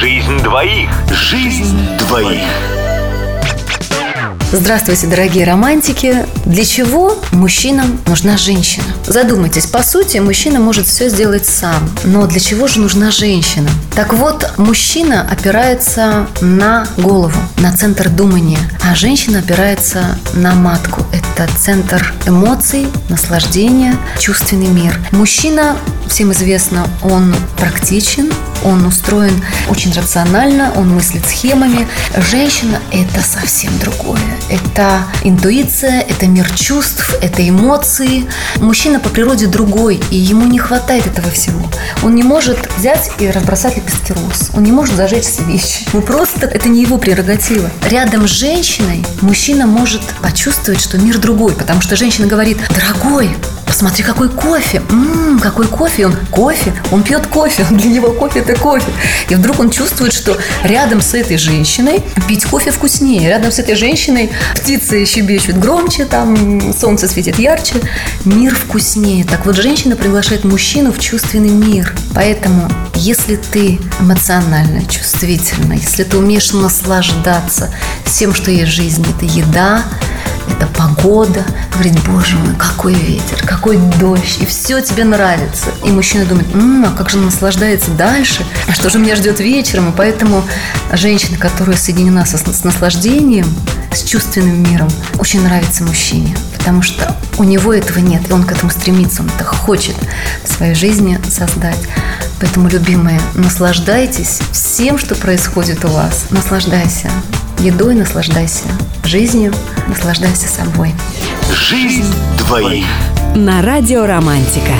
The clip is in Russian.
Жизнь двоих. Жизнь двоих. Здравствуйте, дорогие романтики. Для чего мужчинам нужна женщина? Задумайтесь, по сути, мужчина может все сделать сам. Но для чего же нужна женщина? Так вот, мужчина опирается на голову, на центр думания, а женщина опирается на матку. Это центр эмоций, наслаждения, чувственный мир. Мужчина, всем известно, он практичен, он устроен очень рационально, он мыслит схемами. Женщина – это совсем другое. Это интуиция, это мир чувств, это эмоции. Мужчина по природе другой, и ему не хватает этого всего. Он не может взять и разбросать лепестки роз. Он не может зажечь свечи. Ну просто это не его прерогатива. Рядом с женщиной мужчина может почувствовать, что мир другой, потому что женщина говорит, дорогой, посмотри, какой кофе. Ммм, какой кофе. Он кофе, он пьет кофе. Для него кофе – это кофе. И вдруг он чувствует, что рядом с этой женщиной пить кофе вкуснее. Рядом с этой женщиной птицы щебечут громче, там солнце светит ярче. Мир вкуснее. Так вот, женщина приглашает мужчину в чувственный мир. Поэтому, если ты эмоционально, чувствительно, если ты умеешь наслаждаться всем, что есть в жизни, это еда, это погода. Говорит, боже мой, какой ветер, какой дождь, и все тебе нравится. И мужчина думает, м-м, а как же он наслаждается дальше, а что же меня ждет вечером? И поэтому женщина, которая соединена со, с наслаждением, с чувственным миром, очень нравится мужчине, потому что у него этого нет, и он к этому стремится, он это хочет в своей жизни создать. Поэтому, любимые, наслаждайтесь всем, что происходит у вас. Наслаждайся едой, наслаждайся жизнью, наслаждайся собой. Жизнь двоих. На радио «Романтика».